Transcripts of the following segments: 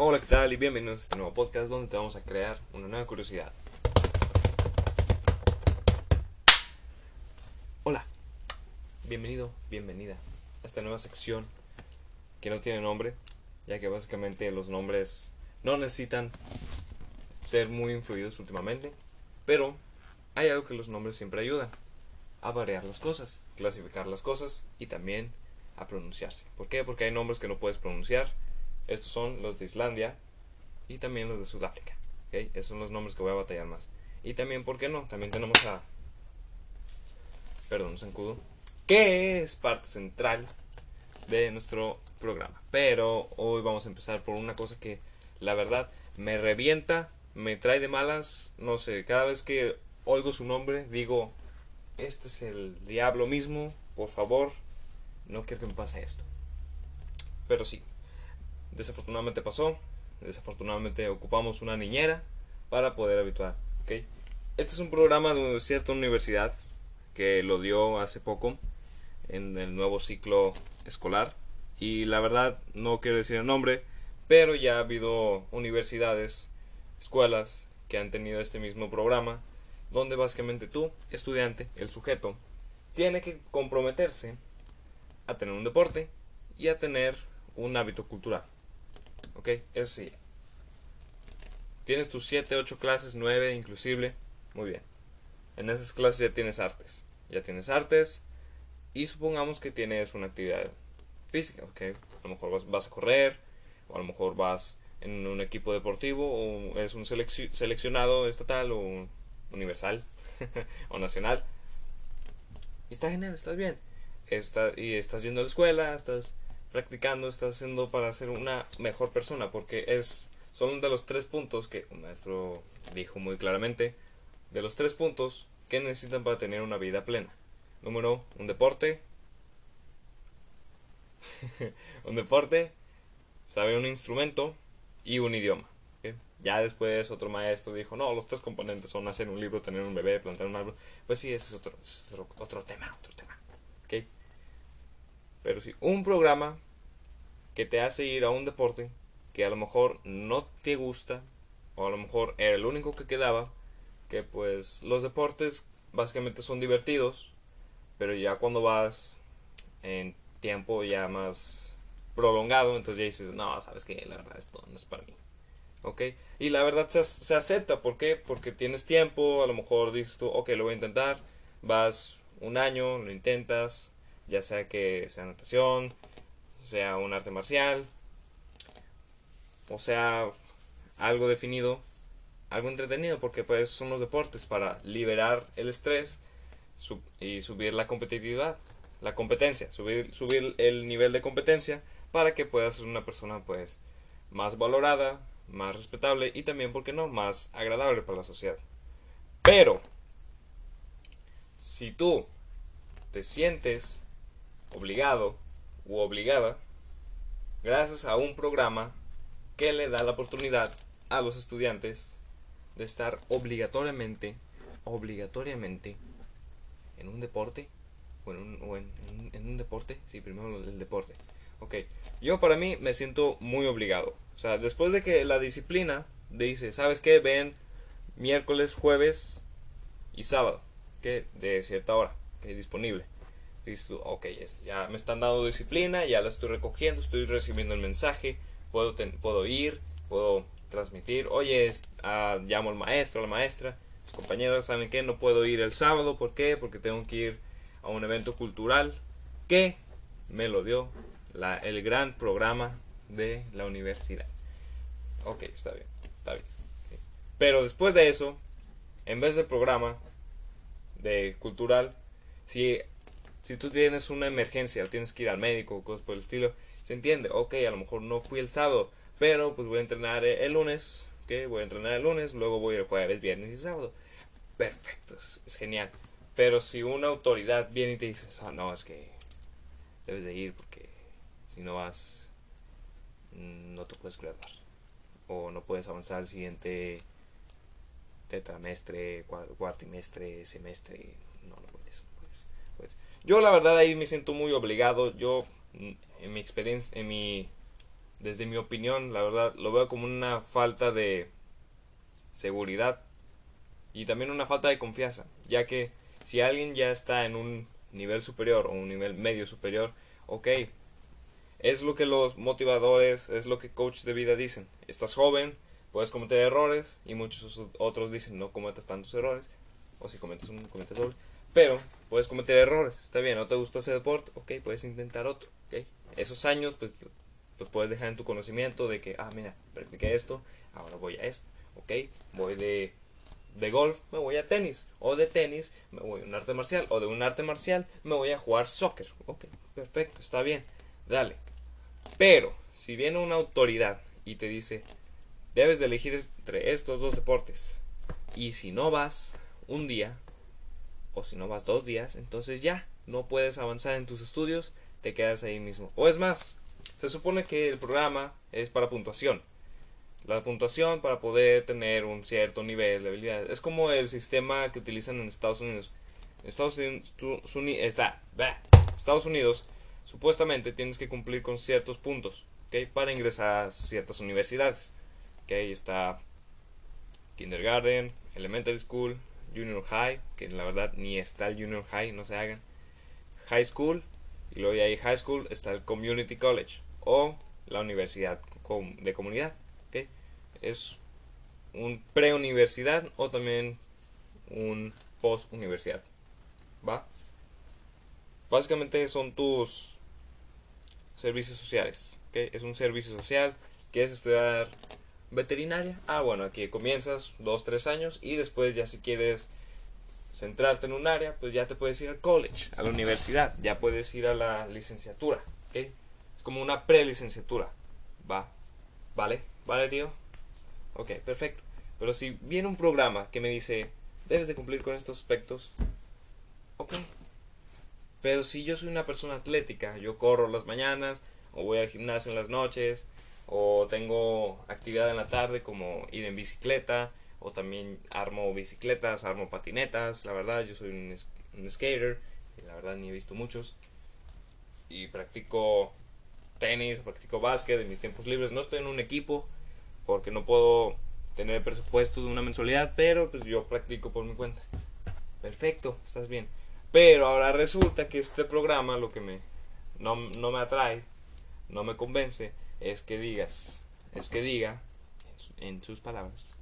Hola, ¿qué tal? Y bienvenidos a este nuevo podcast donde te vamos a crear una nueva curiosidad. Hola, bienvenido, bienvenida a esta nueva sección que no tiene nombre, ya que básicamente los nombres no necesitan ser muy influidos últimamente, pero hay algo que los nombres siempre ayudan a variar las cosas, clasificar las cosas y también a pronunciarse. ¿Por qué? Porque hay nombres que no puedes pronunciar. Estos son los de Islandia y también los de Sudáfrica. Esos son los nombres que voy a batallar más. Y también, ¿por qué no? También tenemos a... Perdón, Zancudo. Que es parte central de nuestro programa. Pero hoy vamos a empezar por una cosa que la verdad me revienta, me trae de malas. No sé, cada vez que oigo su nombre digo, este es el diablo mismo, por favor, no quiero que me pase esto. Pero sí, desafortunadamente pasó, desafortunadamente ocupamos una niñera para poder habituar. ¿okay? Este es un programa de cierta universidad que lo dio hace poco en el nuevo ciclo escolar y la verdad no quiero decir el nombre, pero ya ha habido universidades, escuelas que han tenido este mismo programa donde básicamente tú, estudiante, el sujeto, tiene que comprometerse a tener un deporte y a tener un hábito cultural. ¿Ok? Eso sí. Tienes tus 7, 8 clases, 9 inclusive. Muy bien. En esas clases ya tienes artes. Ya tienes artes. Y supongamos que tienes una actividad física. ¿ok? A lo mejor vas, a correr. O a lo mejor vas en un equipo deportivo. O eres un seleccionado estatal o universal. o nacional. Y está genial, estás bien y estás yendo a la escuela, estás practicando, estás haciendo para ser una mejor persona, porque es son de los tres puntos que un maestro dijo muy claramente, de los tres puntos que necesitan para tener una vida plena. Número, un deporte, un deporte, saber un instrumento y un idioma. Ya después otro maestro dijo, no, los tres componentes son hacer un libro, tener un bebé, plantar un árbol. Pues sí, ese es otro, otro, otro tema, otro tema. ¿Okay? Pero sí, un programa que te hace ir a un deporte que a lo mejor no te gusta, o a lo mejor era el único que quedaba, que pues los deportes básicamente son divertidos, pero ya cuando vas en tiempo ya más prolongado, entonces ya dices, no, sabes que la verdad esto no es para mí. ¿Ok? Y la verdad se, se acepta, ¿por qué? Porque tienes tiempo, a lo mejor dices tú, ok, lo voy a intentar, vas un año, lo intentas, ya sea que sea natación, sea un arte marcial, o sea algo definido, algo entretenido, porque pues son los deportes para liberar el estrés y subir la competitividad, la competencia, subir, subir el nivel de competencia para que puedas ser una persona pues más valorada, más respetable y también, ¿por qué no?, más agradable para la sociedad. Pero, si tú te sientes obligado u obligada gracias a un programa que le da la oportunidad a los estudiantes de estar obligatoriamente obligatoriamente en un deporte o en un, o en, un deporte sí primero el deporte. Ok yo para mí me siento muy obligado. O sea después de que la disciplina dice sabes qué ven miércoles jueves y sábado que de cierta hora que es disponible dices ok, ya me están dando disciplina, ya la estoy recogiendo, estoy recibiendo el mensaje, puedo, puedo ir, puedo transmitir, oye, ah, llamo al maestro, a la maestra, los compañeros saben que no puedo ir el sábado, ¿por qué? Porque tengo que ir a un evento cultural que me lo dio la, el gran programa de la universidad. Ok, está bien, está bien. Pero después de eso, en vez del programa de cultural, si si tú tienes una emergencia o tienes que ir al médico o cosas por el estilo, se entiende, ok, a lo mejor no fui el sábado, pero pues voy a entrenar el lunes, ok, voy a entrenar el lunes, luego voy el jueves, viernes y sábado. Perfecto, es, genial. Pero si una autoridad viene y te dice, ah, no, es que debes de ir porque si no vas, no te puedes graduar. O no puedes avanzar al siguiente tetramestre, cuatrimestre, semestre. No, no puedes, no puedes. Yo la verdad ahí me siento muy obligado. Yo, en mi experiencia, en mi desde mi opinión, la verdad, lo veo como una falta de seguridad y también una falta de confianza, ya que si alguien ya está en un nivel superior o un nivel medio superior, ok, es lo que los motivadores, es lo que coach de vida dicen. Estás joven, puedes cometer errores y muchos otros dicen no cometas tantos errores, o si cometes uno, cometes doble, pero puedes cometer errores, está bien, no te gustó ese deporte, ok, puedes intentar otro. Esos años, pues, los puedes dejar en tu conocimiento de que, ah, mira, practiqué esto, ahora voy a esto, ok, voy de de golf me voy a tenis, o de tenis me voy a un arte marcial, o de un arte marcial me voy a jugar soccer. Ok, perfecto, está bien, dale. Pero, si viene una autoridad y te dice, debes de elegir entre estos dos deportes, y si no vas un día, si no vas dos días, entonces ya, no puedes avanzar en tus estudios, te quedas ahí mismo. O es más, se supone que el programa es para puntuación la puntuación para poder tener un cierto nivel de habilidad. Es como el sistema que utilizan en Estados Unidos. Estados Unidos, está, Estados Unidos supuestamente tienes que cumplir con ciertos puntos ¿okay? para ingresar a ciertas universidades. ¿okay? Está kindergarten, elementary school, junior high, que la verdad ni está el junior high, no se hagan. High school, y luego ahí high school está el community college o la universidad de comunidad es un pre-universidad o también un post-universidad. ¿Va? Básicamente son tus servicios sociales. Es un servicio social. ¿Quieres estudiar veterinaria? Ah, bueno, aquí comienzas dos, tres años y después ya si quieres centrarte en un área, pues ya te puedes ir al college, a la universidad, ya puedes ir a la licenciatura. Es como una pre-licenciatura. ¿Va? ¿Vale? ¿Vale, tío? Ok, perfecto. Pero si viene un programa que me dice, debes de cumplir con estos aspectos, ok. Pero si yo soy una persona atlética, yo corro las mañanas, o voy al gimnasio en las noches, o tengo actividad en la tarde como ir en bicicleta, o también armo bicicletas, armo patinetas, la verdad yo soy un, un skater, y la verdad ni he visto muchos, y practico tenis, practico básquet en mis tiempos libres, no estoy en un equipo, porque no puedo tener el presupuesto de una mensualidad, pero pues yo practico por mi cuenta. Perfecto, estás bien. Pero ahora resulta que este programa lo que me no, no me atrae, no me convence, es que digas, es que diga, en sus palabras,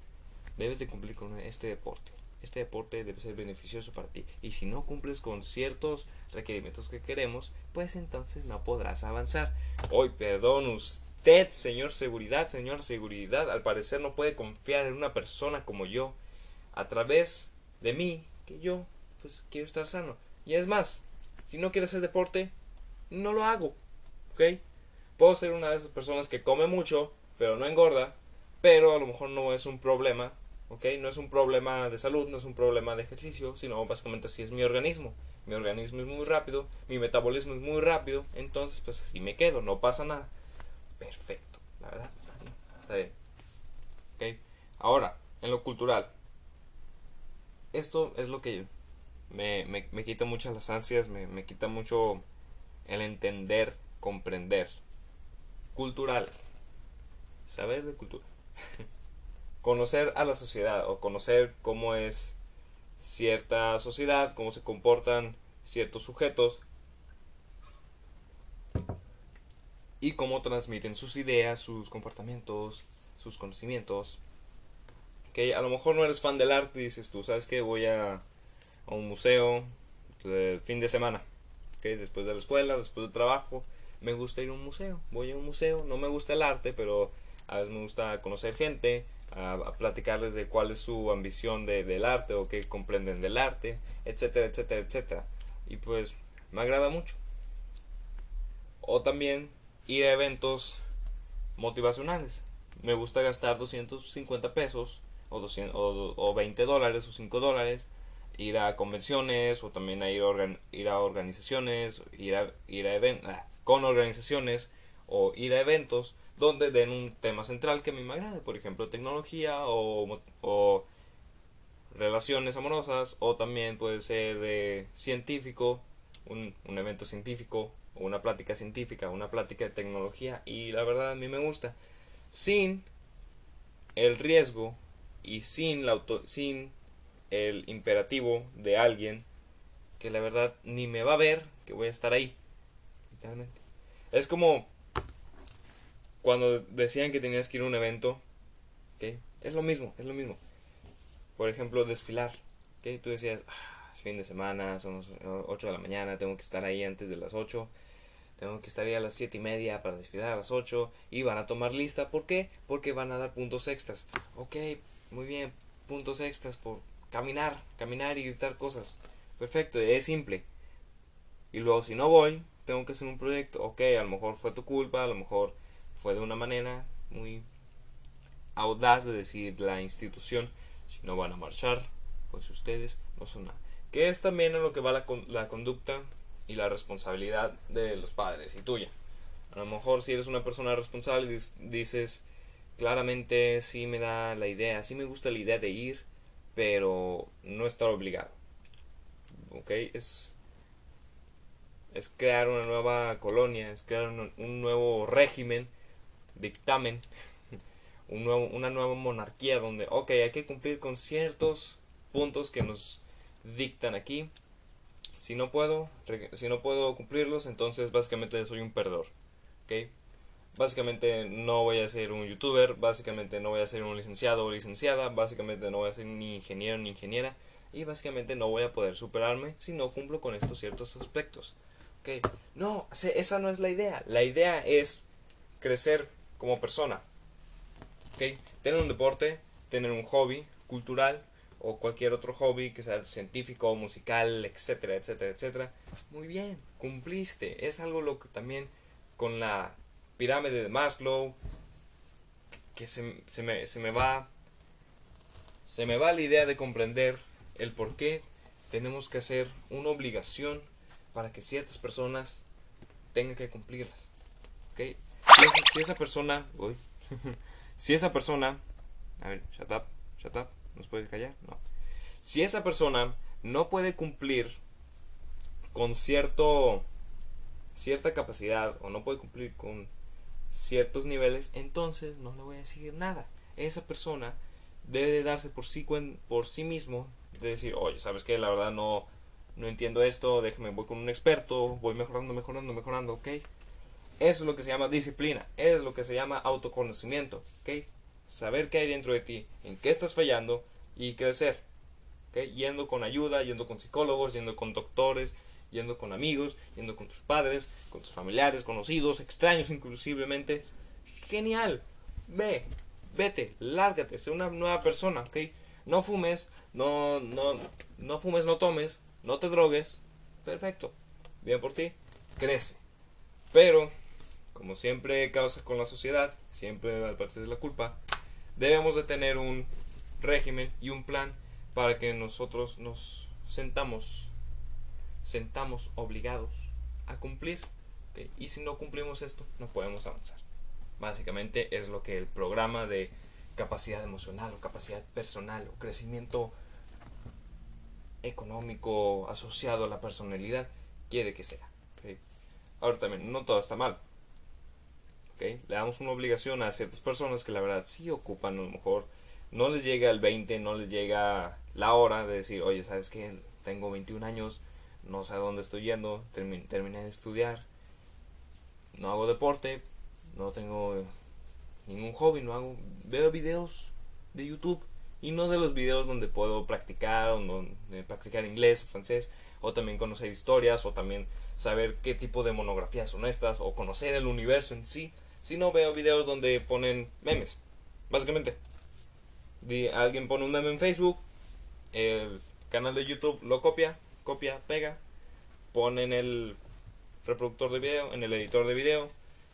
debes de cumplir con este deporte. Este deporte debe ser beneficioso para ti. Y si no cumples con ciertos requerimientos que queremos, pues entonces no podrás avanzar. Hoy, perdón usted señor seguridad, señor seguridad, al parecer no puede confiar en una persona como yo, a través de mí, que yo, pues quiero estar sano. Y es más, si no quiere hacer deporte, no lo hago, ¿ok? Puedo ser una de esas personas que come mucho, pero no engorda, pero a lo mejor no es un problema, ¿ok? No es un problema de salud, no es un problema de ejercicio, sino básicamente así es mi organismo. Mi organismo es muy rápido, mi metabolismo es muy rápido, entonces pues así me quedo, no pasa nada perfecto, la verdad. Está bien. ¿Ok? Ahora, en lo cultural. Esto es lo que me, me, quita muchas las ansias, me, me quita mucho el entender, comprender. Cultural. Saber de cultura. conocer a la sociedad o conocer cómo es cierta sociedad, cómo se comportan ciertos sujetos y cómo transmiten sus ideas, sus comportamientos, sus conocimientos. Que a lo mejor no eres fan del arte y dices tú, ¿sabes qué? Voy a, a un museo el fin de semana. ¿okay? Después de la escuela, después del trabajo, me gusta ir a un museo. Voy a un museo, no me gusta el arte, pero a veces me gusta conocer gente, a, platicarles de cuál es su ambición de, del arte o qué comprenden del arte, etcétera, etcétera, etcétera. Y pues me agrada mucho. O también ir a eventos motivacionales. Me gusta gastar 250 pesos o, 200, o, 20 dólares o 5 dólares, ir a convenciones o también a ir ir a organizaciones, ir a, ir a ah, con organizaciones o ir a eventos donde den un tema central que me agrade, por ejemplo, tecnología o, o relaciones amorosas o también puede ser de científico, un, un evento científico o una plática científica, una plática de tecnología y la verdad a mí me gusta. Sin el riesgo y sin, la auto sin el imperativo de alguien que la verdad ni me va a ver que voy a estar ahí. Es como cuando decían que tenías que ir a un evento, ¿okay? es lo mismo, es lo mismo. Por ejemplo, desfilar, ¿okay? tú decías, ah, es fin de semana, son las 8 de la mañana, tengo que estar ahí antes de las 8, tengo que estar ahí a las 7 y media para desfilar a las 8 y van a tomar lista, ¿por qué? Porque van a dar puntos extras. Ok, muy bien, puntos extras por caminar, caminar y gritar cosas. Perfecto, es simple. Y luego si no voy, tengo que hacer un proyecto. Ok, a lo mejor fue tu culpa, a lo mejor fue de una manera muy audaz de decir la institución, si no van a marchar, pues ustedes no son nada. Que es también en lo que va la, la conducta y la responsabilidad de los padres y tuya. A lo mejor si eres una persona responsable dices claramente sí me da la idea, sí me gusta la idea de ir, pero no estar obligado. ¿Ok? Es, es crear una nueva colonia, es crear un, nuevo régimen, dictamen, un nuevo, una nueva monarquía donde, ok, hay que cumplir con ciertos puntos que nos dictan aquí. Si no puedo, si no puedo cumplirlos, entonces básicamente soy un perdedor. ¿Ok? Básicamente no voy a ser un youtuber, básicamente no voy a ser un licenciado o licenciada, básicamente no voy a ser ni ingeniero ni ingeniera y básicamente no voy a poder superarme si no cumplo con estos ciertos aspectos. No, esa no es la idea. La idea es crecer como persona. ¿Okay? Tener un deporte, tener un hobby cultural o cualquier otro hobby que sea científico, musical, etcétera, etcétera, etcétera. Muy bien, cumpliste. Es algo lo que también con la pirámide de Maslow, que se me va se me va la idea de comprender el por qué tenemos que hacer una obligación para que ciertas personas tengan que cumplirlas. ¿Okay? Si, esa, persona, uy, si esa persona, a ver, shut up, shut up, ¿nos puede callar? No. Si esa persona no puede cumplir con cierto, cierta capacidad o no puede cumplir con ciertos niveles, entonces no le voy a decir nada. Esa persona debe darse por sí, por sí mismo, de decir, oye, ¿sabes qué? La verdad no, no entiendo esto, déjame, voy con un experto, voy mejorando, mejorando, mejorando, ¿ok? Eso es lo que se llama disciplina, es lo que se llama autoconocimiento, ¿ok? Saber qué hay dentro de ti, en qué estás fallando y crecer, ¿ok? Yendo con ayuda, yendo con psicólogos, yendo con doctores, yendo con amigos, yendo con tus padres, con tus familiares, conocidos, extraños inclusivamente. Genial. Ve, vete, lárgate, sé una nueva persona, ¿ok? No fumes, no, no, no fumes, no tomes, no te drogues. Perfecto. Bien por ti. Crece. Pero, como siempre causa con la sociedad, siempre al parecer es la culpa, debemos de tener un régimen y un plan para que nosotros nos sentamos sentamos obligados a cumplir. Y si no cumplimos esto, no podemos avanzar. Básicamente es lo que el programa de capacidad emocional o capacidad personal o crecimiento económico asociado a la personalidad quiere que sea. Ahora también, no todo está mal. Le damos una obligación a ciertas personas que la verdad sí ocupan, a lo mejor no les llega el 20, no les llega la hora de decir, oye, ¿sabes qué? Tengo 21 años, no sé a dónde estoy yendo, terminé de estudiar, no hago deporte, no tengo ningún hobby, no hago, veo videos de YouTube y no de los videos donde puedo practicar, donde practicar inglés o francés, o también conocer historias, o también saber qué tipo de monografías son estas, o conocer el universo en sí, sino veo videos donde ponen memes, básicamente. alguien pone un meme en Facebook, el canal de YouTube lo copia, copia, pega, pone en el reproductor de video, en el editor de video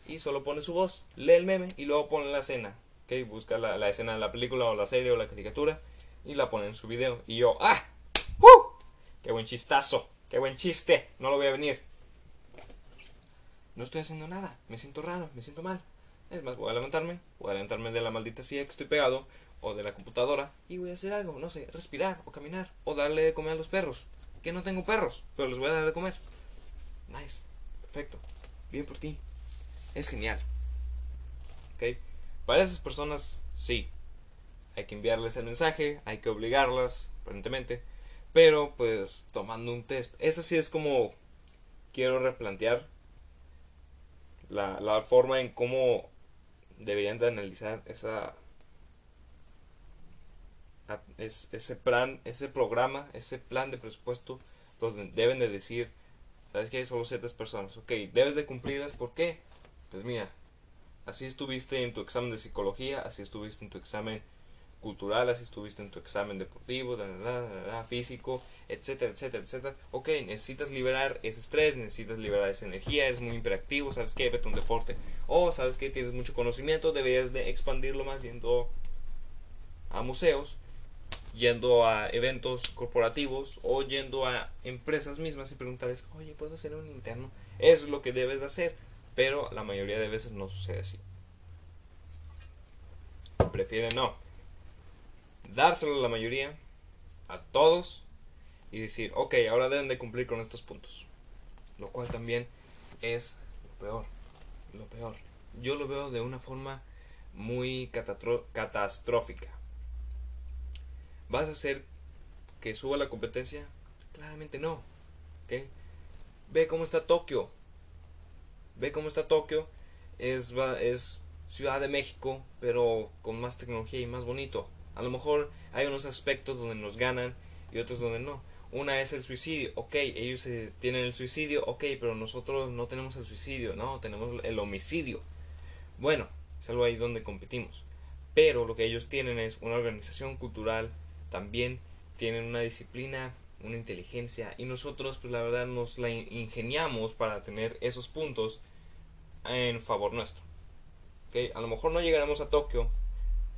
y solo pone su voz, lee el meme y luego pone la escena. ¿Okay? Busca la, escena de la película o la serie o la caricatura y la pone en su video. Y yo, ¡ah! ¡Uh! ¡Qué buen chistazo! ¡Qué buen chiste! No lo voy a venir. No estoy haciendo nada, me siento raro, me siento mal. Es más, voy a levantarme, voy a levantarme de la maldita silla que estoy pegado o de la computadora y voy a hacer algo, no sé, respirar o caminar o darle de comer a los perros que no tengo perros, pero les voy a dar de comer. Nice, perfecto. bien por ti. Es genial. ¿Ok? Para esas personas, sí. Hay que enviarles el mensaje, hay que obligarlas, aparentemente. Pero, pues, tomando un test. Esa sí es como quiero replantear la, la forma en cómo deberían de analizar esa ese plan, ese programa, ese plan de presupuesto donde deben de decir, sabes que hay solo ciertas personas, ok, debes de cumplirlas, ¿por qué? Pues mira, así estuviste en tu examen de psicología, así estuviste en tu examen cultural, así estuviste en tu examen deportivo, físico, etcétera, etcétera, etcétera. Ok, necesitas liberar ese estrés, necesitas liberar esa energía, eres muy imperactivo, sabes que vete un deporte. O sabes que tienes mucho conocimiento, deberías de expandirlo más yendo a museos yendo a eventos corporativos o yendo a empresas mismas y preguntarles, oye, ¿puedo hacer un interno? Es lo que debes de hacer, pero la mayoría de veces no sucede así. Prefieren no. Dárselo a la mayoría, a todos, y decir, ok, ahora deben de cumplir con estos puntos. Lo cual también es lo peor. Lo peor. Yo lo veo de una forma muy catastrófica ¿Vas a hacer que suba la competencia? Claramente no. ¿okay? Ve cómo está Tokio. Ve cómo está Tokio. Es, es Ciudad de México, pero con más tecnología y más bonito. A lo mejor hay unos aspectos donde nos ganan y otros donde no. Una es el suicidio. Ok, ellos tienen el suicidio. Ok, pero nosotros no tenemos el suicidio. No, tenemos el homicidio. Bueno, es algo ahí donde competimos. Pero lo que ellos tienen es una organización cultural también tienen una disciplina, una inteligencia y nosotros pues la verdad nos la ingeniamos para tener esos puntos en favor nuestro. ¿Okay? A lo mejor no llegaremos a Tokio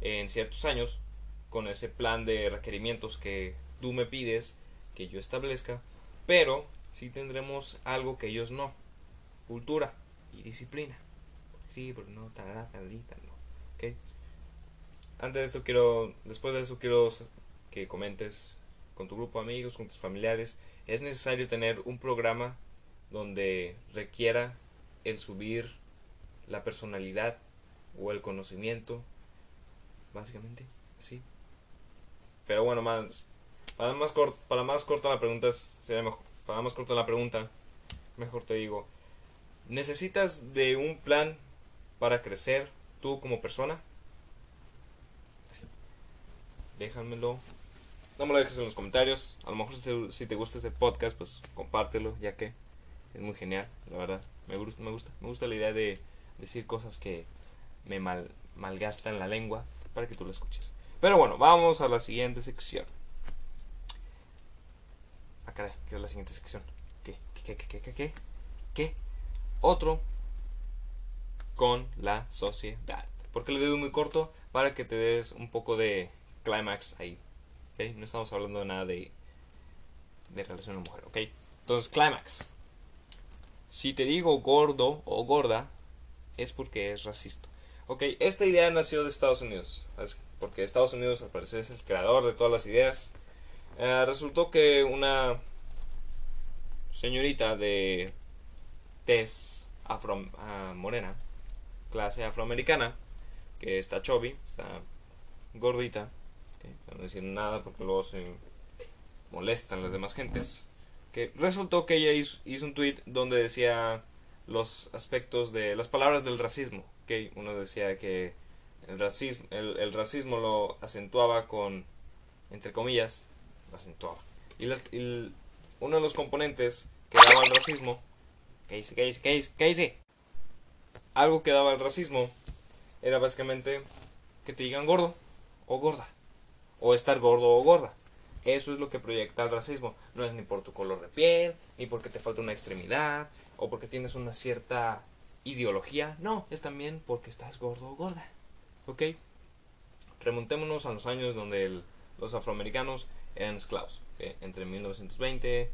en ciertos años con ese plan de requerimientos que tú me pides que yo establezca, pero sí tendremos algo que ellos no, cultura y disciplina. Sí, pero no, tarada, taradita, no. ¿Okay? Antes de esto quiero, después de eso quiero que comentes con tu grupo de amigos, con tus familiares, es necesario tener un programa donde requiera el subir la personalidad o el conocimiento, básicamente, así. Pero bueno, más para más corta, para más corta la pregunta sería mejor, para más corta la pregunta, mejor te digo, ¿necesitas de un plan para crecer tú como persona? Déjamelo no me lo dejes en los comentarios. A lo mejor si te, gusta este podcast, pues compártelo, ya que es muy genial, la verdad. Me, gusta, me gusta, me gusta la idea de decir cosas que me mal, malgastan la lengua para que tú la escuches. Pero bueno, vamos a la siguiente sección. Ah, caray, ¿qué es la siguiente sección? ¿Qué? ¿Qué? ¿Qué? ¿Qué? ¿Qué? ¿Qué? ¿Qué? Otro con la sociedad. Porque le doy muy corto para que te des un poco de climax ahí. No estamos hablando de nada de, de relación a mujer, ¿ok? Entonces, clímax. Si te digo gordo o gorda, es porque es racista. Ok, esta idea nació de Estados Unidos, porque Estados Unidos al parecer es el creador de todas las ideas. Eh, resultó que una señorita de tez afro ah, morena, clase afroamericana, que está chubby, está gordita, no decir nada porque luego se molestan las demás gentes. Que resultó que ella hizo, un tweet donde decía los aspectos de las palabras del racismo. Que uno decía que el racismo, el, racismo lo acentuaba con, entre comillas, lo acentuaba. Y, uno de los componentes que daba el racismo, ¿qué dice? ¿Qué dice? ¿Qué dice? ¿Qué dice? Algo que daba el racismo era básicamente que te digan gordo o gorda o estar gordo o gorda. Eso es lo que proyecta el racismo. No es ni por tu color de piel, ni porque te falta una extremidad, o porque tienes una cierta ideología. No, es también porque estás gordo o gorda. ¿Ok? Remontémonos a los años donde los afroamericanos eran esclavos. Entre 1920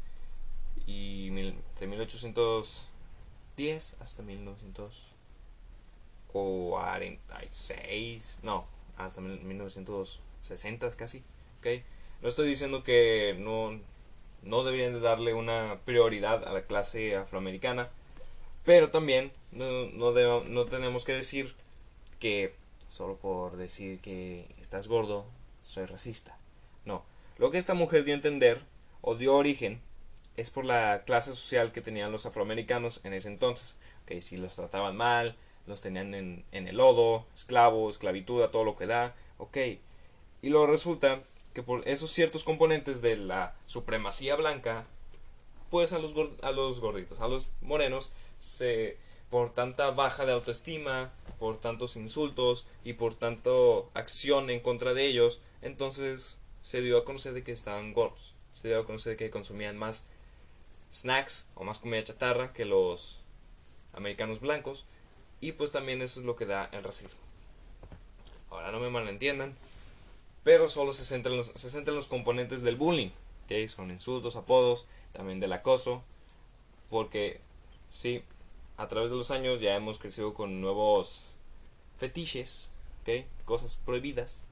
y entre 1810 hasta 1946. No, hasta 1900 60 casi, ¿ok? No estoy diciendo que no, no deberían de darle una prioridad a la clase afroamericana, Pero también no, no, no tenemos que decir que solo por decir que estás gordo soy racista. No, lo que esta mujer dio a entender o dio origen es por la clase social que tenían los afroamericanos en ese entonces. Que si los trataban mal, los tenían en, en el lodo, esclavos, esclavitud, a todo lo que da, ok. Y luego resulta que por esos ciertos componentes de la supremacía blanca, pues a los, a los gorditos, a los morenos, se, por tanta baja de autoestima, por tantos insultos y por tanto acción en contra de ellos, entonces se dio a conocer de que estaban gordos, se dio a conocer de que consumían más snacks o más comida chatarra que los americanos blancos y pues también eso es lo que da el racismo. Ahora no me malentiendan, pero solo se centran los, se centran los componentes del bullying, que son insultos, apodos, también del acoso, porque sí, a través de los años ya hemos crecido con nuevos fetiches, ¿okay? cosas prohibidas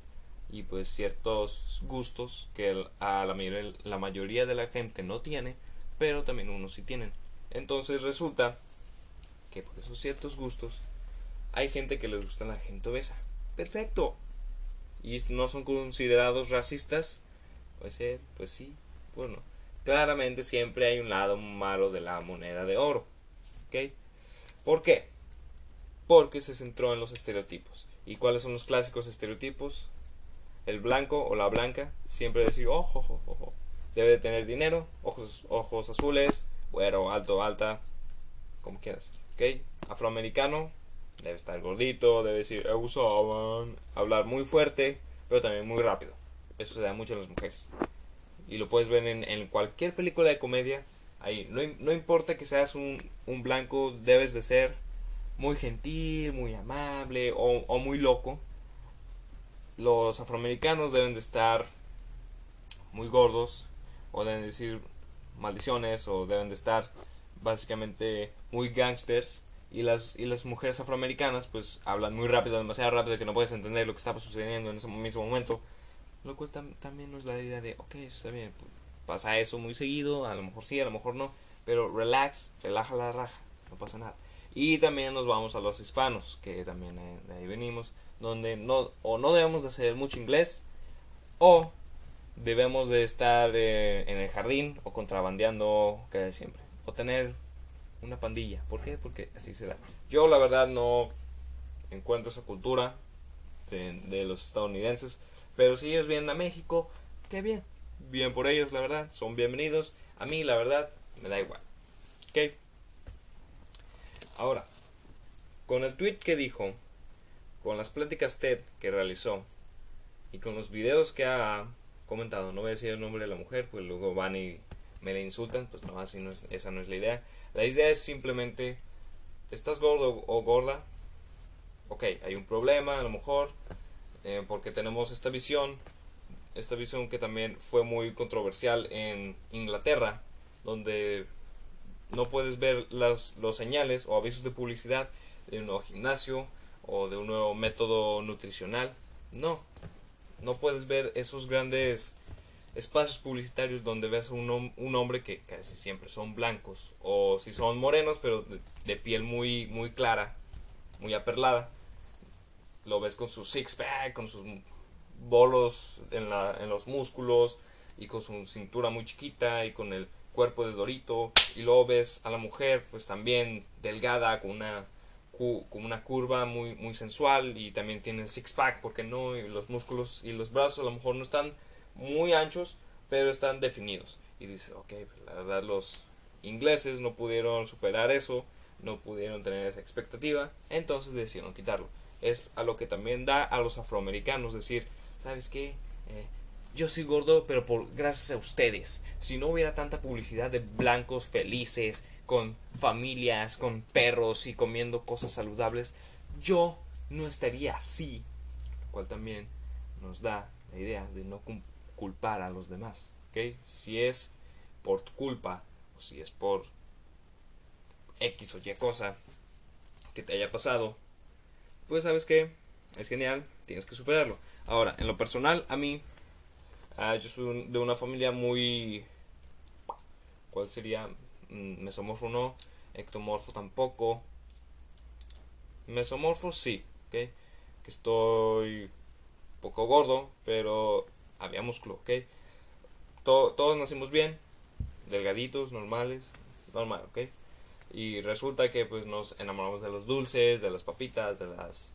y pues ciertos gustos que a la mayoría, la mayoría de la gente no tiene, pero también unos sí tienen. Entonces resulta que por esos ciertos gustos hay gente que le gusta la gente obesa. Perfecto. Y no son considerados racistas. Puede ser, pues sí, bueno. Claramente siempre hay un lado malo de la moneda de oro. ¿Ok? ¿Por qué? Porque se centró en los estereotipos. ¿Y cuáles son los clásicos estereotipos? El blanco o la blanca siempre decir, ojo, ojo, ojo. Debe de tener dinero, ojos, ojos azules, güero, alto, alta, como quieras. ¿Ok? Afroamericano, debe estar gordito, debe decir, usaban, hablar muy fuerte, pero también muy rápido. Eso se da mucho en las mujeres. Y lo puedes ver en, cualquier película de comedia. Ahí, no, no importa que seas un, blanco, debes de ser muy gentil, muy amable o, muy loco. Los afroamericanos deben de estar muy gordos o deben decir maldiciones o deben de estar básicamente muy gangsters y las, y las mujeres afroamericanas pues hablan muy rápido, demasiado rápido que no puedes entender lo que estaba sucediendo en ese mismo momento. Lo cual también nos da la idea de, ok, está bien, pues, pasa eso muy seguido, a lo mejor sí, a lo mejor no, pero relax, relaja la raja, no pasa nada. Y también nos vamos a los hispanos, que también de ahí venimos, donde no, o no debemos de hacer mucho inglés, o debemos de estar eh, en el jardín, o contrabandeando, que siempre, o tener una pandilla. ¿Por qué? Porque así se da. Yo la verdad no encuentro esa cultura de, los estadounidenses, pero si ellos vienen a México, qué bien. Bien por ellos, la verdad, son bienvenidos. A mí, la verdad, me da igual. ¿Ok? Ahora, con el tweet que dijo, con las pláticas TED que realizó y con los videos que ha comentado, no voy a decir el nombre de la mujer, pues luego van y me la insultan, pues no, así no es, esa no es la idea. La idea es simplemente, ¿estás gordo o gorda? Ok, hay un problema a lo mejor, eh, porque tenemos esta visión, esta visión que también fue muy controversial en Inglaterra, donde no puedes ver las, los señales o avisos de publicidad de un nuevo gimnasio o de un nuevo método nutricional. No, no puedes ver esos grandes espacios publicitarios donde ves a un, un, hombre que casi siempre son blancos o si son morenos pero de, piel muy muy clara muy aperlada lo ves con su six pack con sus bolos en, la, en los músculos y con su cintura muy chiquita y con el cuerpo de dorito y luego ves a la mujer pues también delgada con una con una curva muy muy sensual y también tiene el six pack porque no y los músculos y los brazos a lo mejor no están muy anchos, pero están definidos. Y dice, ok, pues la verdad los ingleses no pudieron superar eso, no pudieron tener esa expectativa, entonces decidieron quitarlo. Es a lo que también da a los afroamericanos decir, ¿sabes qué? Eh, yo soy gordo, pero por gracias a ustedes. Si no hubiera tanta publicidad de blancos felices, con familias, con perros y comiendo cosas saludables, yo no estaría así. Lo cual también nos da la idea de no, culpar a los demás. ¿okay? Si es por tu culpa o si es por X o Y cosa que te haya pasado, pues sabes que es genial, tienes que superarlo. Ahora, en lo personal, a mí, uh, yo soy de una familia muy... ¿Cuál sería? Mm, mesomorfo no. ectomorfo tampoco. Mesomorfo sí, ¿ok? Que estoy poco gordo, pero había músculo, ¿ok? todos nacimos bien, delgaditos, normales, normal, ¿ok? Y resulta que pues nos enamoramos de los dulces, de las papitas, de las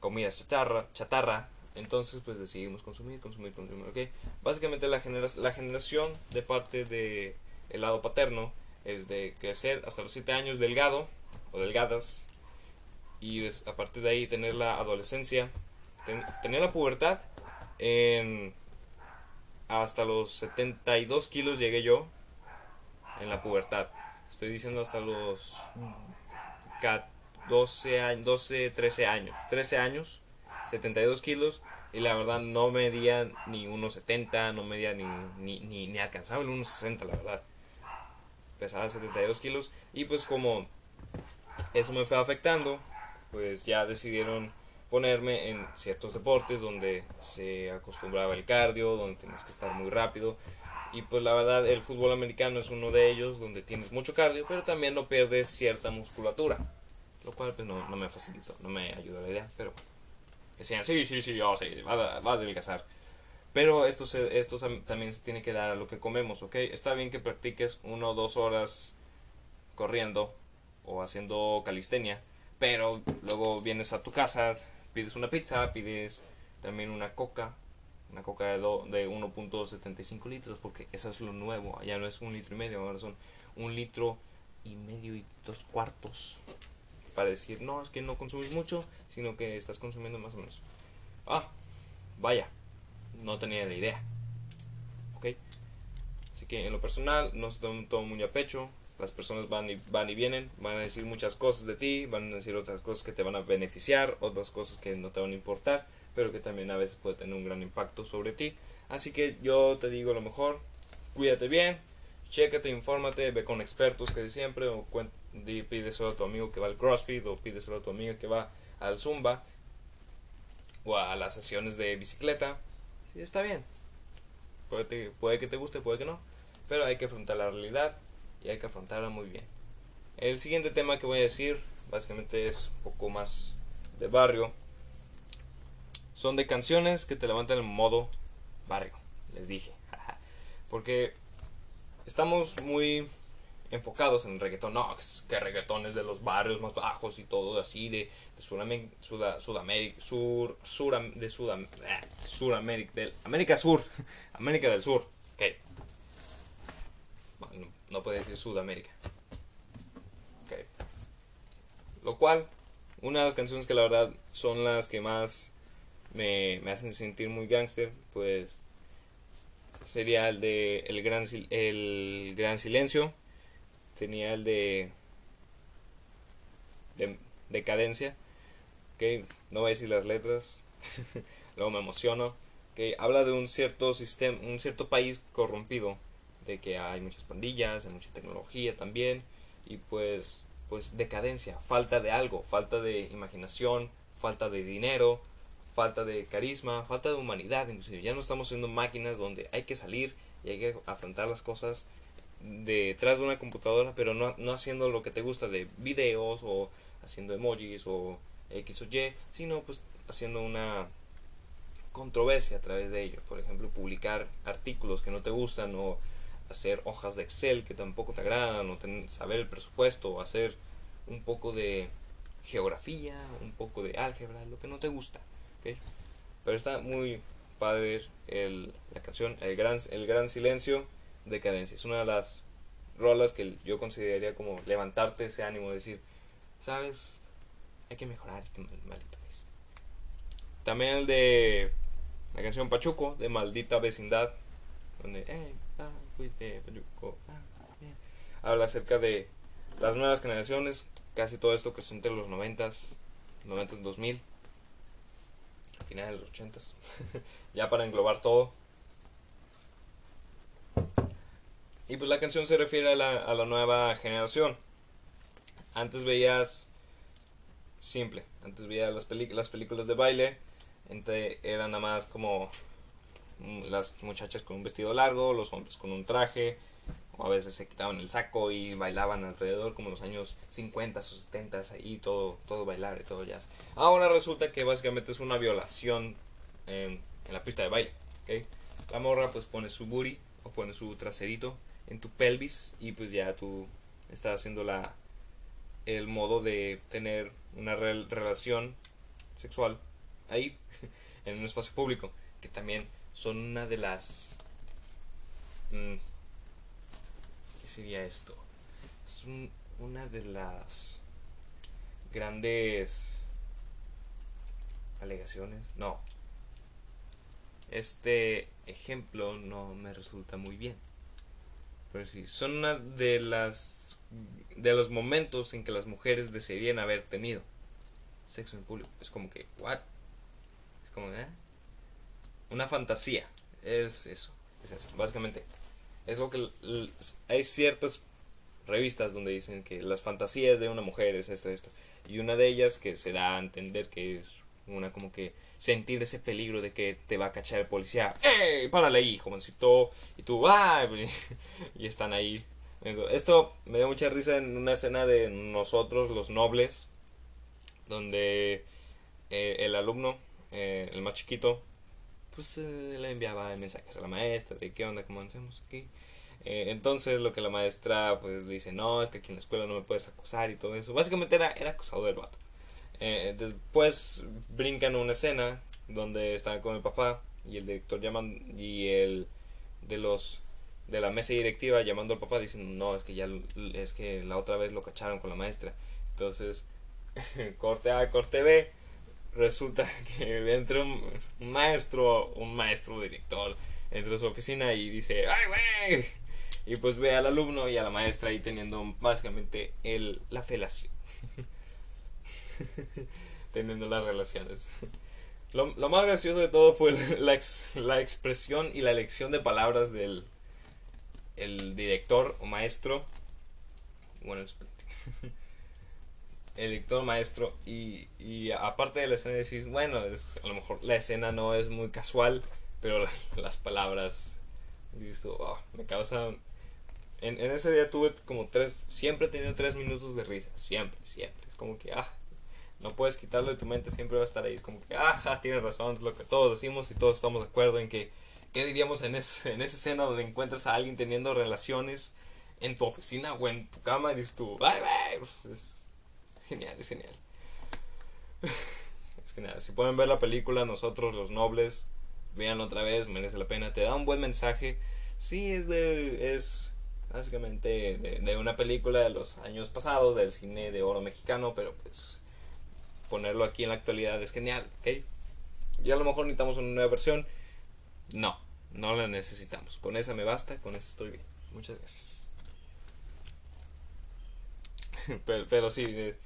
comidas chatarra, chatarra. Entonces pues decidimos consumir, consumir, consumir, ¿ok? Básicamente la, la generación de parte de el lado paterno es de crecer hasta los 7 años delgado o delgadas y a partir de ahí tener la adolescencia, tener la pubertad en hasta los 72 kilos llegué yo en la pubertad. Estoy diciendo hasta los 12, años, 12 13 años. 13 años, 72 kilos. Y la verdad no medía ni 1,70, no medía ni, ni, ni, ni alcanzaba el 1,60, la verdad. Pesaba 72 kilos. Y pues como eso me fue afectando, pues ya decidieron ponerme en ciertos deportes donde se acostumbraba el cardio, donde tienes que estar muy rápido. Y pues la verdad el fútbol americano es uno de ellos donde tienes mucho cardio, pero también no pierdes cierta musculatura. Lo cual pues no, no me facilitó, no me ayudó la idea, pero decían, sí, sí, sí, oh, sí, va, va a adelgazar. Pero esto, se, esto también se tiene que dar a lo que comemos, ¿ok? Está bien que practiques una o dos horas corriendo o haciendo calistenia, pero luego vienes a tu casa, pides una pizza, pides también una coca, una coca de, de 1.75 litros, porque eso es lo nuevo, ya no es un litro y medio, ahora son un litro y medio y dos cuartos. Para decir, no, es que no consumes mucho, sino que estás consumiendo más o menos. Ah, vaya, no tenía la idea. Ok, así que en lo personal, no se todo muy a pecho, las personas van y, van y vienen, van a decir muchas cosas de ti, van a decir otras cosas que te van a beneficiar, otras cosas que no te van a importar, pero que también a veces puede tener un gran impacto sobre ti. Así que yo te digo lo mejor, cuídate bien, chécate, infórmate, ve con expertos que siempre, o pídeselo a tu amigo que va al CrossFit, o pídeselo a tu amiga que va al Zumba, o a las sesiones de bicicleta. Sí, está bien. Puede, puede que te guste, puede que no, pero hay que afrontar la realidad y hay que afrontarla muy bien. El siguiente tema que voy a decir básicamente es un poco más de barrio. Son de canciones que te levantan en modo barrio, les dije. Porque estamos muy enfocados en el reggaetón. No, que reggaetón es de los barrios más bajos y todo así, de, de Sudamérica, Sur, Sur, de Sudamérica, eh, América Sur, América del Sur. Okay no puede decir Sudamérica. Lo cual, una de las canciones que la verdad son las que más me, hacen sentir muy gangster, pues sería el de El Gran, el gran Silencio, tenía el de, de Decadencia, okay. no voy a decir las letras, luego me emociono, que habla de un cierto sistema, un cierto país corrompido de que hay muchas pandillas, hay mucha tecnología también y pues pues decadencia, falta de algo, falta de imaginación, falta de dinero, falta de carisma, falta de humanidad, inclusive ya no estamos siendo máquinas donde hay que salir y hay que afrontar las cosas detrás de una computadora, pero no, no haciendo lo que te gusta de videos o haciendo emojis o X o Y, sino pues haciendo una controversia a través de ello. Por ejemplo, publicar artículos que no te gustan o hacer hojas de Excel que tampoco te agradan, o saber el presupuesto, o hacer un poco de geografía, un poco de álgebra, lo que no te gusta. Pero está muy padre el, la canción el gran, el gran Silencio de Cadencia. Es una de las rolas que yo consideraría como levantarte ese ánimo, decir, sabes, hay que mejorar este maldito país. También el de la canción Pachuco, de Maldita Vecindad, donde, ah, Habla acerca de las nuevas generaciones, casi todo esto que es entre los 90s, 90s, 2000, finales de los 80s, ya para englobar todo. Y pues la canción se refiere a la, a la nueva generación. Antes veías simple, antes veías las, las películas de baile, entre, eran nada más como las muchachas con un vestido largo, los hombres con un traje O a veces se quitaban el saco y bailaban alrededor como los años 50 o 70 ahí todo, todo bailar y todo jazz. Ahora resulta que básicamente es una violación en, en la pista de baile. ¿okay? La morra pues pone su booty o pone su traserito en tu pelvis y pues ya tú estás haciendo la, el modo de tener una relación sexual ahí en un espacio público que también son una de las mm, ¿qué sería esto? es una de las grandes alegaciones no este ejemplo no me resulta muy bien pero sí son una de las de los momentos en que las mujeres desearían haber tenido sexo en público. Es como que, ¿what? Es como, ¿eh? Una fantasía. Es eso. Es eso. Básicamente, es lo que. Hay ciertas revistas donde dicen que las fantasías de una mujer es esto, esto. Y una de ellas que se da a entender que es una como que sentir ese peligro de que te va a cachar el policía. ¡Ey! Párale ahí, jovencito. Y tú, ¡ah! Y están ahí. Esto me dio mucha risa en una escena de nosotros, los nobles, donde eh, el alumno, eh, el más chiquito, pues eh, le enviaba mensajes a la maestra de qué onda, cómo hacemos aquí. entonces lo que la maestra pues dice, no, es que aquí en la escuela no me puedes acosar y todo eso. Básicamente era, era acosado del vato. después brincan una escena donde están con el papá y el director llaman y el de los de la mesa directiva llamando al papá diciendo no es que ya es que la otra vez lo cacharon con la maestra entonces corte A, corte B, resulta que entra un, maestro, un maestro director, entra a su oficina y dice, ¡ay, güey! Y pues ve al alumno y a la maestra ahí teniendo básicamente el, la felación. teniendo las relaciones. Lo, más gracioso de todo fue la, la expresión y la elección de palabras del el director o maestro. Bueno, el dictor maestro y, y aparte de la escena decís, bueno, es, a lo mejor la escena no es muy casual, pero las palabras, oh, me causan... En, en, ese día tuve como tres, siempre he tenido tres minutos de risa, siempre, siempre. Es como que, ah, no puedes quitarlo de tu mente, siempre va a estar ahí. Es como que, ah, tienes razón, es lo que todos decimos y todos estamos de acuerdo en que, ¿qué diríamos en, ese, en esa escena donde encuentras a alguien teniendo relaciones en tu oficina o en tu cama y dices tú, bye, bye? Pues genial, es genial. Es genial. Si pueden ver la película, nosotros los nobles, vean otra vez, merece la pena. Te da un buen mensaje. Sí, es de. es básicamente de, una película de los años pasados, del cine de oro mexicano, pero pues ponerlo aquí en la actualidad es genial, ¿ok? Y a lo mejor necesitamos una nueva versión. No, no la necesitamos. Con esa me basta, con esa estoy bien. Muchas gracias. pero, pero sí, eh,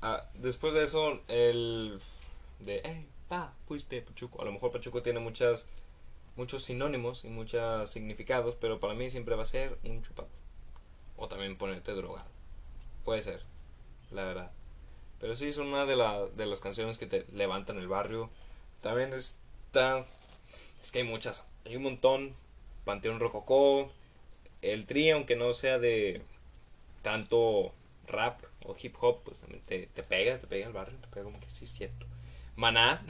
Ah, después de eso, el de, hey, pa, fuiste Pachuco. A lo mejor Pachuco tiene muchas, muchos sinónimos y muchos significados, pero para mí siempre va a ser un chupado. O también ponerte drogado. Puede ser, la verdad. Pero sí, son una de, la, de las canciones que te levantan el barrio. También está, es que hay muchas, hay un montón. Panteón Rococó, el tri, aunque no sea de tanto rap o hip hop, pues también te, te pega, te pega el barrio, te pega como que sí es cierto. Maná,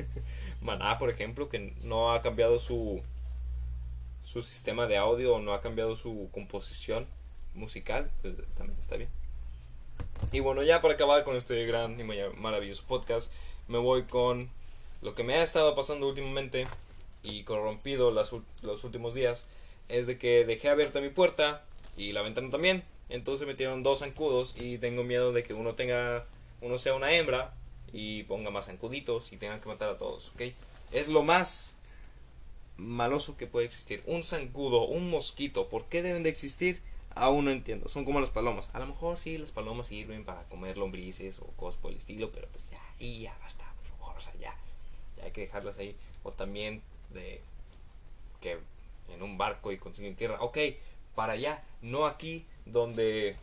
Maná, por ejemplo, que no ha cambiado su, su sistema de audio no ha cambiado su composición musical, pues también está bien. Y bueno, ya para acabar con este gran y maravilloso podcast, me voy con lo que me ha estado pasando últimamente y corrompido los últimos días. Es de que dejé abierta mi puerta y la ventana también entonces metieron dos zancudos y tengo miedo de que uno tenga, uno sea una hembra y ponga más zancuditos y tengan que matar a todos, ¿ok? Es lo más maloso que puede existir. Un zancudo, un mosquito, ¿por qué deben de existir? Aún no entiendo. Son como las palomas. A lo mejor sí, las palomas sirven para comer lombrices o cosas por el estilo, pero pues ya, y ya basta, por favor, o sea, ya. Ya hay que dejarlas ahí. O también de que en un barco y consiguen tierra. Ok, para allá, no aquí donde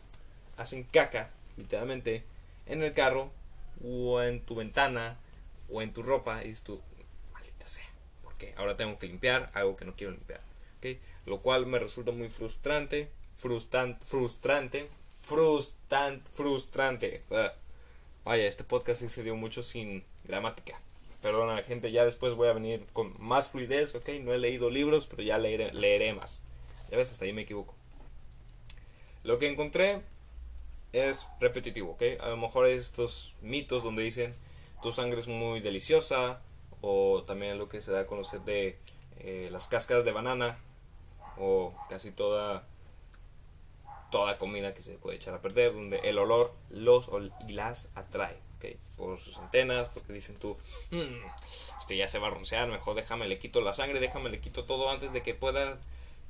hacen caca, literalmente, en el carro o en tu ventana o en tu ropa y dices maldita sea, porque ahora tengo que limpiar algo que no quiero limpiar. ¿ok? ¿ok? Lo cual me resulta muy frustrante, frustrante, frustrante, frustrante, frustrante. Ah, vaya, este podcast se dio mucho sin gramática. Perdona, gente, ya después voy a venir con más fluidez, ¿ok? No he leído libros, pero ya leeré, leeré más. Ya ves, hasta ahí me equivoco. Lo que encontré es repetitivo, ¿ok? A lo mejor estos mitos donde dicen tu sangre es muy deliciosa, o también lo que se da a conocer de eh, las cáscaras de banana, o casi toda toda comida que se puede echar a perder, donde el olor los y las atrae, ¿ok? Por sus antenas, porque dicen tú, mm, este ya se va a roncear, mejor déjame le quito la sangre, déjame le quito todo antes de que pueda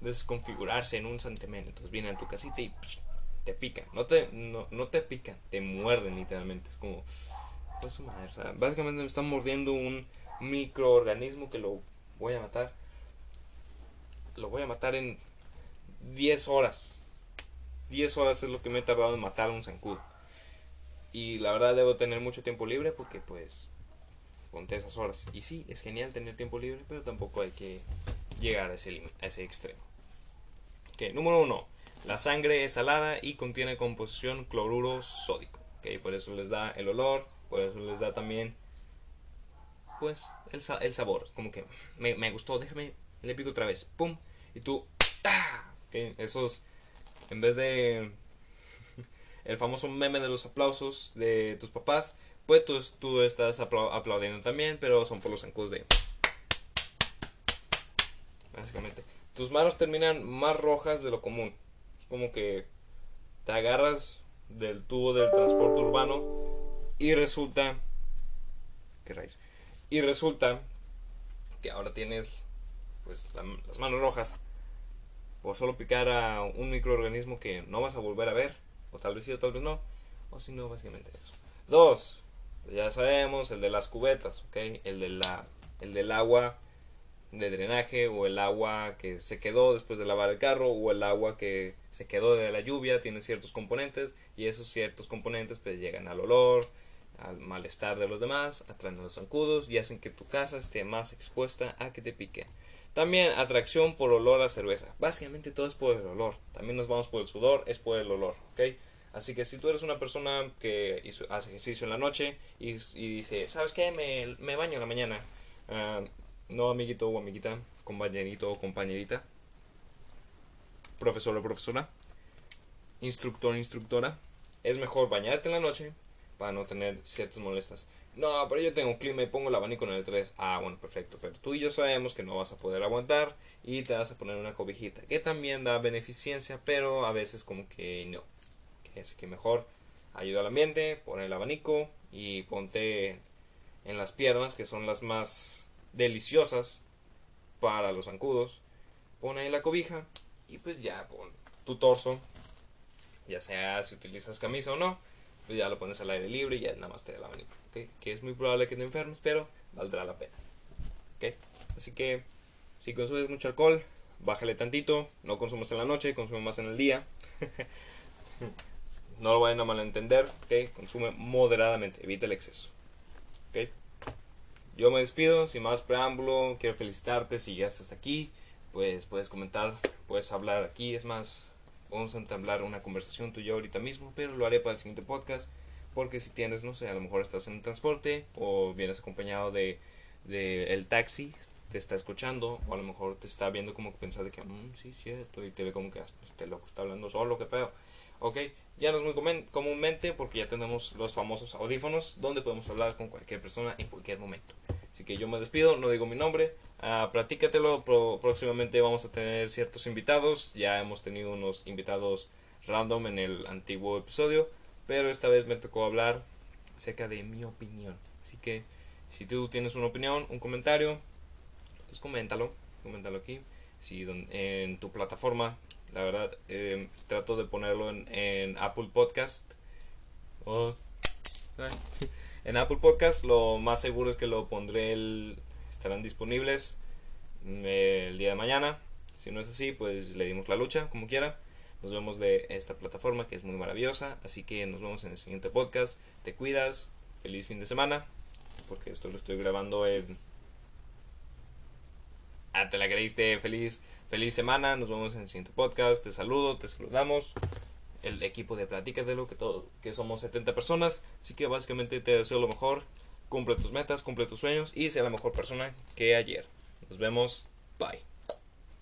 desconfigurarse en un santiamén. Entonces vienen a tu casita y te pican. No te, no, no te pican, te muerden literalmente. Es como, pues su madre. Básicamente me están mordiendo un microorganismo que lo voy a matar. Lo voy a matar en 10 horas. 10 horas es lo que me he tardado en matar un zancudo. Y la verdad debo tener mucho tiempo libre porque pues conté esas horas. Y sí, es genial tener tiempo libre, pero tampoco hay que llegar a ese, a ese extremo. Número 1. La sangre es salada y contiene composición cloruro sódico. Okay, por eso les da el olor, por eso les da también pues el, el sabor. Como que me, gustó, déjame, le pico otra vez. ¡Pum! Y tú... ¡ah! Esos... En vez de... El famoso meme de los aplausos de tus papás, pues tú, estás aplaudiendo también, pero son por los zancudos de básicamente. Tus manos terminan más rojas de lo común. Es como que te agarras del tubo del transporte urbano y resulta qué raíz y resulta que ahora tienes pues las manos rojas por solo picar a un microorganismo que no vas a volver a ver o tal vez sí o tal vez no o si no básicamente eso dos ya sabemos el de las cubetas ok el de la el del agua de drenaje o el agua que se quedó después de lavar el carro o el agua que se quedó de la lluvia tiene ciertos componentes y esos ciertos componentes pues llegan al olor, al malestar de los demás, atraen a los zancudos y hacen que tu casa esté más expuesta a que te pique. También atracción por olor a cerveza. Básicamente todo es por el olor. También nos vamos por el sudor, es por el olor. Así que si tú eres una persona que hace ejercicio en la noche y, dice, ¿sabes qué? Me, me, baño en la mañana. Ah, no amiguito o amiguita, compañerito o compañerita, profesor o profesora, instructor instructora, es mejor bañarte en la noche para no tener ciertas molestias. No, pero yo tengo clima y pongo el abanico en el 3. Ah, bueno, perfecto. Pero tú y yo sabemos que no vas a poder aguantar y te vas a poner una cobijita, que también da beneficencia, pero a veces como que no. Es que mejor ayuda al ambiente, pon el abanico y ponte en las piernas, que son las más deliciosas para los zancudos. Pon ahí la cobija y pues ya pon tu torso, ya sea si utilizas camisa o no, pues ya lo pones al aire libre y ya nada más te da la abanico. Que es muy probable que te enfermes, pero valdrá la pena. Así que si consumes mucho alcohol, bájale tantito, no consumas en la noche, consume más en el día. no lo vayan a malentender, consume moderadamente, evita el exceso. Yo me despido, sin más preámbulo, quiero felicitarte si ya estás aquí, pues puedes comentar, puedes hablar aquí, es más, vamos a entablar una conversación tú y yo ahorita mismo, pero lo haré para el siguiente podcast, porque si tienes, no sé, a lo mejor estás en el transporte o vienes acompañado de, de el taxi, te está escuchando, o a lo mejor te está viendo como que pensar de que, mmm, sí, cierto, y te ve como que este loco está hablando solo, qué pedo. Ok, ya no es muy comúnmente porque ya tenemos los famosos audífonos donde podemos hablar con cualquier persona en cualquier momento. Así que yo me despido, no digo mi nombre, uh, platícatelo, próximamente vamos a tener ciertos invitados, ya hemos tenido unos invitados random en el antiguo episodio, pero esta vez me tocó hablar acerca de mi opinión. Así que si tú tienes una opinión, un comentario, pues coméntalo, coméntalo aquí. Si en tu plataforma la verdad, eh, trato de ponerlo en, Apple Podcast. Oh. en Apple Podcast lo más seguro es que lo pondré, el, estarán disponibles mm, el día de mañana. Si no es así, pues le dimos la lucha, como quiera. Nos vemos de esta plataforma que es muy maravillosa. Así que nos vemos en el siguiente podcast. Te cuidas. Feliz fin de semana. Porque esto lo estoy grabando en... Ah, te la creíste. Feliz feliz semana, nos vemos en el siguiente podcast, te saludo, te saludamos, el equipo de lo que, todo, que somos 70 personas, así que básicamente te deseo lo mejor, cumple tus metas, cumple tus sueños y sea la mejor persona que ayer. Nos vemos, bye.